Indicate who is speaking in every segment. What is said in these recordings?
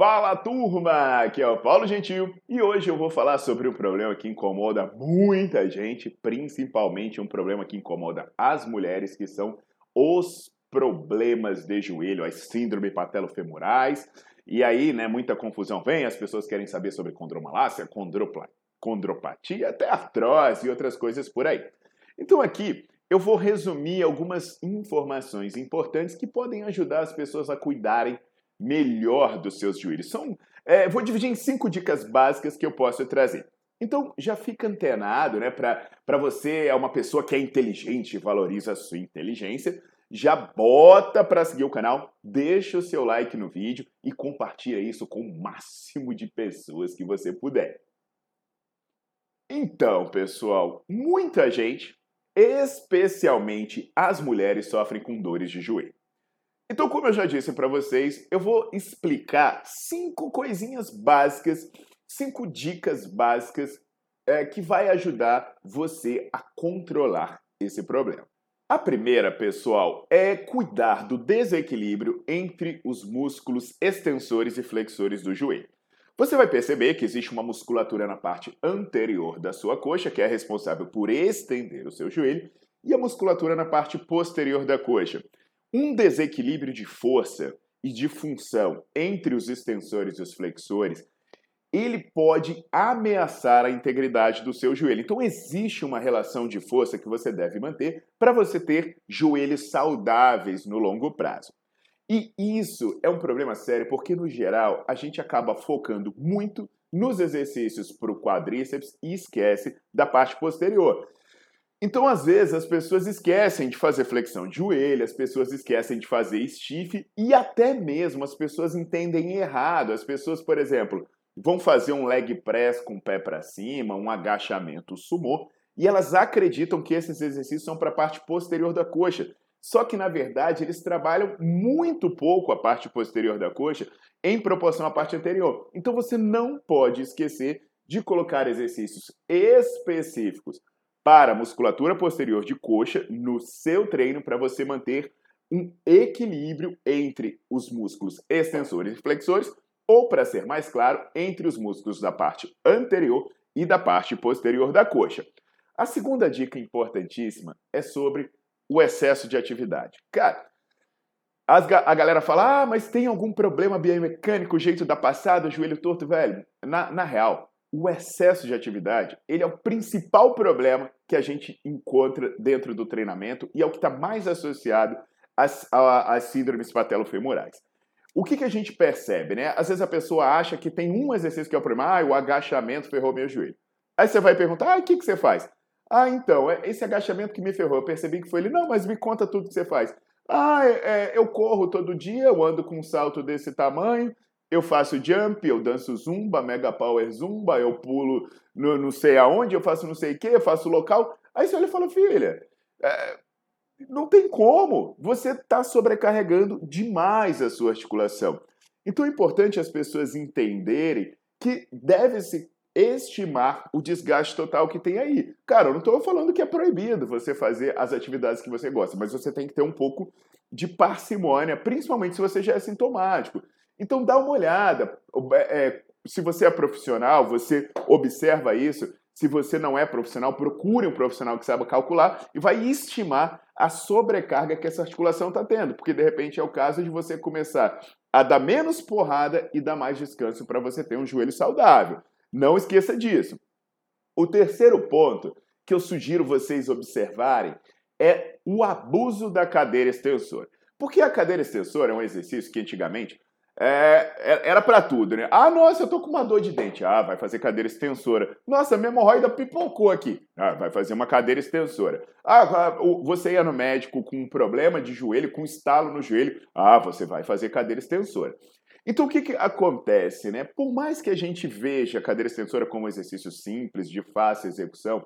Speaker 1: Fala turma, aqui é o Paulo Gentil e hoje eu vou falar sobre um problema que incomoda muita gente, principalmente um problema que incomoda as mulheres, que são os problemas de joelho, as síndromes patelofemorais. E aí, né, muita confusão vem, as pessoas querem saber sobre condromalácia, condropatia, até artrose e outras coisas por aí. Então aqui eu vou resumir algumas informações importantes que podem ajudar as pessoas a cuidarem melhor dos seus joelhos. São, é, vou dividir em cinco dicas básicas que eu posso trazer. Então, já fica antenado, né? Para você é uma pessoa que é inteligente, valoriza a sua inteligência, já bota para seguir o canal, deixa o seu like no vídeo e compartilha isso com o máximo de pessoas que você puder. Então, pessoal, muita gente, especialmente as mulheres, sofrem com dores de joelho. Então, como eu já disse para vocês, eu vou explicar cinco coisinhas básicas, cinco dicas básicas é, que vai ajudar você a controlar esse problema. A primeira, pessoal, é cuidar do desequilíbrio entre os músculos extensores e flexores do joelho. Você vai perceber que existe uma musculatura na parte anterior da sua coxa, que é responsável por estender o seu joelho, e a musculatura na parte posterior da coxa, um desequilíbrio de força e de função entre os extensores e os flexores, ele pode ameaçar a integridade do seu joelho. Então existe uma relação de força que você deve manter para você ter joelhos saudáveis no longo prazo. E isso é um problema sério porque, no geral, a gente acaba focando muito nos exercícios para o quadríceps e esquece da parte posterior. Então, às vezes, as pessoas esquecem de fazer flexão de joelho, as pessoas esquecem de fazer stiff e até mesmo as pessoas entendem errado. As pessoas, por exemplo, vão fazer um leg press com o pé para cima, um agachamento sumô, e elas acreditam que esses exercícios são para a parte posterior da coxa. Só que, na verdade, eles trabalham muito pouco a parte posterior da coxa em proporção à parte anterior. Então, você não pode esquecer de colocar exercícios específicos para a musculatura posterior de coxa no seu treino para você manter um equilíbrio entre os músculos extensores e flexores, ou, para ser mais claro, entre os músculos da parte anterior e da parte posterior da coxa. A segunda dica importantíssima é sobre o excesso de atividade. Cara, a galera fala, ah, mas tem algum problema biomecânico, jeito da passada, joelho torto, velho? Na, na real, o excesso de atividade ele é o principal problema que a gente encontra dentro do treinamento e é o que está mais associado às, síndromes patelofemorais. O que, que a gente percebe, né? Às vezes a pessoa acha que tem um exercício que é o problema, ah, o agachamento ferrou meu joelho. Aí você vai perguntar, ah, o que, que você faz? Ah, então, é esse agachamento que me ferrou, eu percebi que foi ele. Não, mas me conta tudo que você faz. Ah, é, é, eu corro todo dia, eu ando com um salto desse tamanho, eu faço jump, eu danço zumba, mega power zumba, eu pulo no, não sei aonde, eu faço não sei o que, eu faço local. Aí você olha e fala, filha, é, não tem como. Você está sobrecarregando demais a sua articulação. Então é importante as pessoas entenderem que deve-se estimar o desgaste total que tem aí. Cara, eu não estou falando que é proibido você fazer as atividades que você gosta, mas você tem que ter um pouco de parcimônia, principalmente se você já é sintomático. Então dá uma olhada. É, se você é profissional, você observa isso. Se você não é profissional, procure um profissional que saiba calcular e vai estimar a sobrecarga que essa articulação está tendo. Porque de repente é o caso de você começar a dar menos porrada e dar mais descanso para você ter um joelho saudável. Não esqueça disso. O terceiro ponto que eu sugiro vocês observarem é o abuso da cadeira extensora. Porque a cadeira extensora é um exercício que antigamente é, é era para tudo, né? Ah, nossa, eu tô com uma dor de dente. Ah, vai fazer cadeira extensora. Nossa, minha hemorroida pipocou aqui. Ah, vai fazer uma cadeira extensora. Ah, você ia no médico com um problema de joelho, com um estalo no joelho. Ah, você vai fazer cadeira extensora. Então, o que, que acontece, né? Por mais que a gente veja a cadeira extensora como um exercício simples, de fácil execução,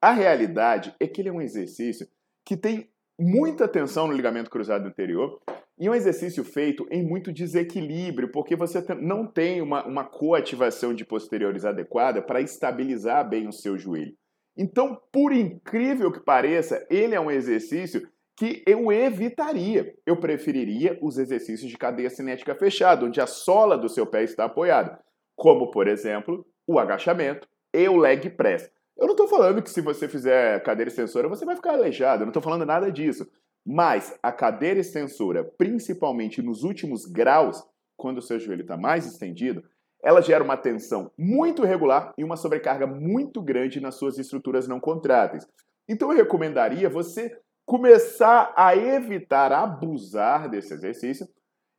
Speaker 1: a realidade é que ele é um exercício que tem muita tensão no ligamento cruzado anterior e um exercício feito em muito desequilíbrio, porque você não tem uma, uma coativação de posteriores adequada para estabilizar bem o seu joelho. Então, por incrível que pareça, ele é um exercício que eu evitaria. Eu preferiria os exercícios de cadeia cinética fechada, onde a sola do seu pé está apoiada, como, por exemplo, o agachamento e o leg press. Eu não estou falando que se você fizer cadeira extensora você vai ficar aleijado, eu não estou falando nada disso. Mas a cadeira extensora, principalmente nos últimos graus, quando o seu joelho está mais estendido, ela gera uma tensão muito irregular e uma sobrecarga muito grande nas suas estruturas não contráteis. Então eu recomendaria você começar a evitar abusar desse exercício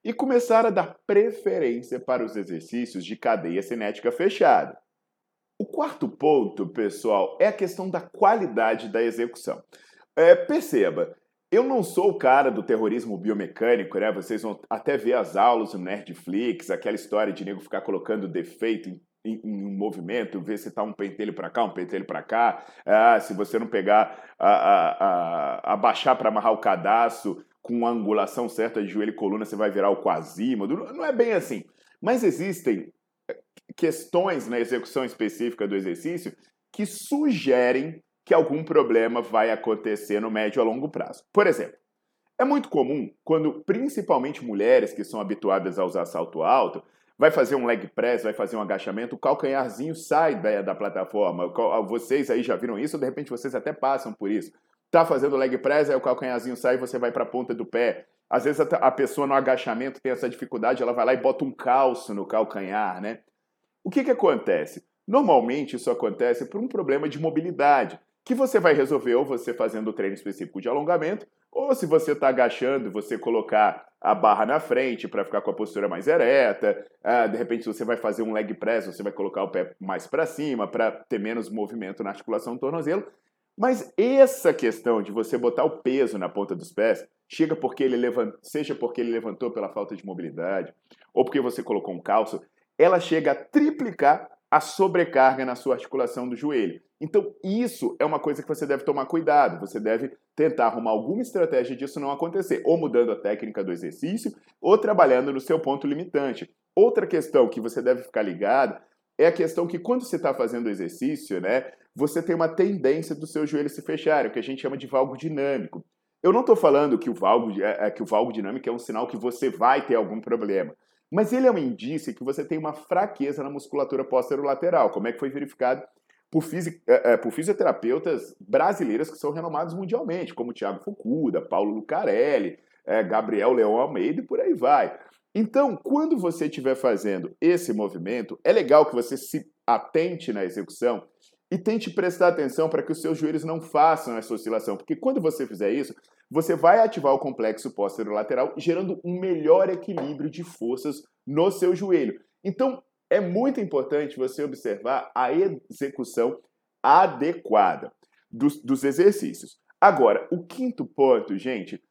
Speaker 1: e começar a dar preferência para os exercícios de cadeia cinética fechada. O quarto ponto, pessoal, é a questão da qualidade da execução. É, perceba, eu não sou o cara do terrorismo biomecânico, né? Vocês vão até ver as aulas no Nerdflix, aquela história de nego ficar colocando defeito em, em, um movimento, ver se tá um pentelho para cá, um pentelho para cá. Ah, se você não pegar, abaixar para amarrar o cadastro com a angulação certa de joelho e coluna, você vai virar o quasímodo. Não é bem assim. Mas existem questões na execução específica do exercício que sugerem que algum problema vai acontecer no médio a longo prazo. Por exemplo, é muito comum quando principalmente mulheres que são habituadas a usar salto alto vai fazer um leg press, vai fazer um agachamento, o calcanharzinho sai da, da plataforma. Vocês aí já viram isso, de repente vocês até passam por isso. Tá fazendo leg press, aí o calcanharzinho sai e você vai para a ponta do pé. Às vezes a pessoa no agachamento tem essa dificuldade, ela vai lá e bota um calço no calcanhar, né? O que, que acontece? Normalmente isso acontece por um problema de mobilidade, que você vai resolver ou você fazendo o treino específico de alongamento, ou se você está agachando, você colocar a barra na frente para ficar com a postura mais ereta. Ah, de repente, você vai fazer um leg press, você vai colocar o pé mais para cima para ter menos movimento na articulação do tornozelo. Mas essa questão de você botar o peso na ponta dos pés, chega porque ele levant... seja porque ele levantou pela falta de mobilidade, ou porque você colocou um calço, ela chega a triplicar a sobrecarga na sua articulação do joelho. Então, isso é uma coisa que você deve tomar cuidado. Você deve tentar arrumar alguma estratégia disso não acontecer, ou mudando a técnica do exercício, ou trabalhando no seu ponto limitante. Outra questão que você deve ficar ligado é a questão que quando você está fazendo exercício, né, você tem uma tendência do seu joelho se fechar, o que a gente chama de valgo dinâmico. Eu não estou falando que o valgo, é, é, que o valgo dinâmico é um sinal que você vai ter algum problema. Mas ele é um indício que você tem uma fraqueza na musculatura posterolateral, como é que foi verificado por, fisi é, é, por fisioterapeutas brasileiros que são renomados mundialmente, como Thiago Fukuda, Paulo Lucarelli, é, Gabriel Leão Almeida e por aí vai. Então, quando você estiver fazendo esse movimento, é legal que você se atente na execução e tente prestar atenção para que os seus joelhos não façam essa oscilação, porque quando você fizer isso, você vai ativar o complexo lateral, gerando um melhor equilíbrio de forças no seu joelho. Então, é muito importante você observar a execução adequada dos, dos exercícios. Agora, o quinto ponto, gente,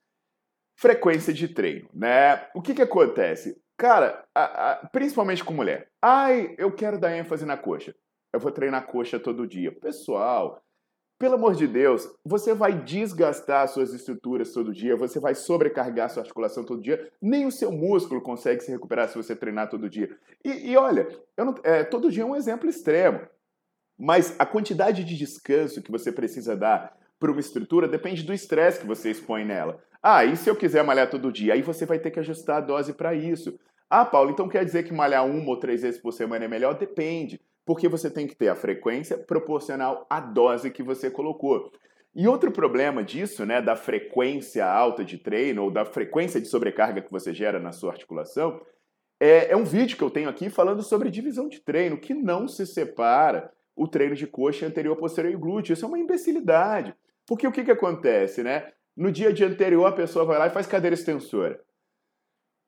Speaker 1: frequência de treino, né? O que que acontece? Cara, a, a, principalmente com mulher. Ai, eu quero dar ênfase na coxa. Eu vou treinar coxa todo dia. Pessoal, pelo amor de Deus, você vai desgastar suas estruturas todo dia, você vai sobrecarregar sua articulação todo dia, nem o seu músculo consegue se recuperar se você treinar todo dia. E, e olha, não, é, todo dia é um exemplo extremo, mas a quantidade de descanso que você precisa dar para uma estrutura depende do estresse que você expõe nela. Ah, e se eu quiser malhar todo dia? Aí você vai ter que ajustar a dose para isso. Ah, Paulo, então quer dizer que malhar uma ou três vezes por semana é melhor? Depende porque você tem que ter a frequência proporcional à dose que você colocou. E outro problema disso, né, da frequência alta de treino ou da frequência de sobrecarga que você gera na sua articulação, é, é um vídeo que eu tenho aqui falando sobre divisão de treino, que não se separa o treino de coxa anterior, posterior e glúteo. Isso é uma imbecilidade. Porque o que, que acontece, né? No dia de anterior, a pessoa vai lá e faz cadeira extensora.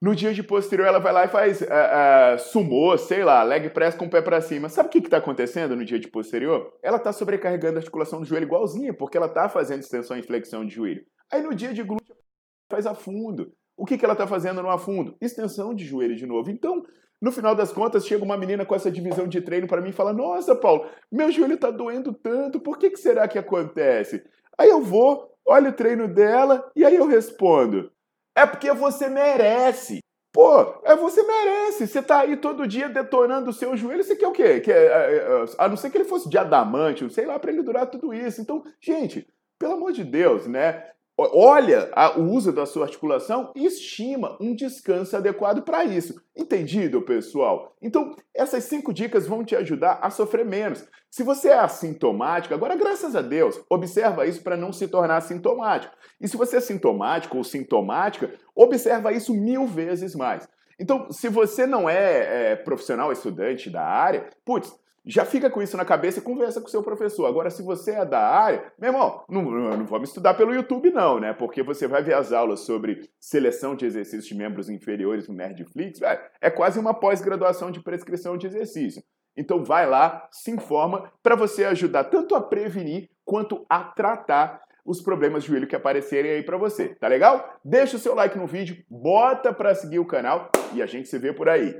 Speaker 1: No dia de posterior, ela vai lá e faz uh, uh, sumô, sei lá, leg press com o pé para cima. Sabe o que está acontecendo no dia de posterior? Ela está sobrecarregando a articulação do joelho igualzinha, porque ela está fazendo extensão e flexão de joelho. Aí no dia de glúteo, faz afundo. O que, que ela está fazendo no afundo? Extensão de joelho de novo. Então, no final das contas, chega uma menina com essa divisão de treino para mim e fala: Nossa, Paulo, meu joelho está doendo tanto, por que, que será que acontece? Aí eu vou, olho o treino dela e aí eu respondo: É porque você merece. Pô, é você merece. Você tá aí todo dia detonando o seu joelho. Você quer o quê? Quer, é, é, é, a não ser que ele fosse de adamante, sei lá, para ele durar tudo isso. Então, gente, pelo amor de Deus, né? Olha o uso da sua articulação e estima um descanso adequado para isso. Entendido, pessoal? Então, essas cinco dicas vão te ajudar a sofrer menos. Se você é assintomático, agora, graças a Deus, observa isso para não se tornar sintomático. E se você é sintomático ou sintomática, observa isso mil vezes mais. Então, se você não é, é profissional, estudante da área, putz, já fica com isso na cabeça e conversa com o seu professor. Agora, se você é da área, meu irmão, não, não vamos estudar pelo YouTube, não, né? Porque você vai ver as aulas sobre seleção de exercícios de membros inferiores no Nerdflix. É, quase uma pós-graduação de prescrição de exercício. Então vai lá, se informa para você ajudar tanto a prevenir quanto a tratar os problemas de joelho que aparecerem aí para você. Tá legal? Deixa o seu like no vídeo, bota para seguir o canal e a gente se vê por aí.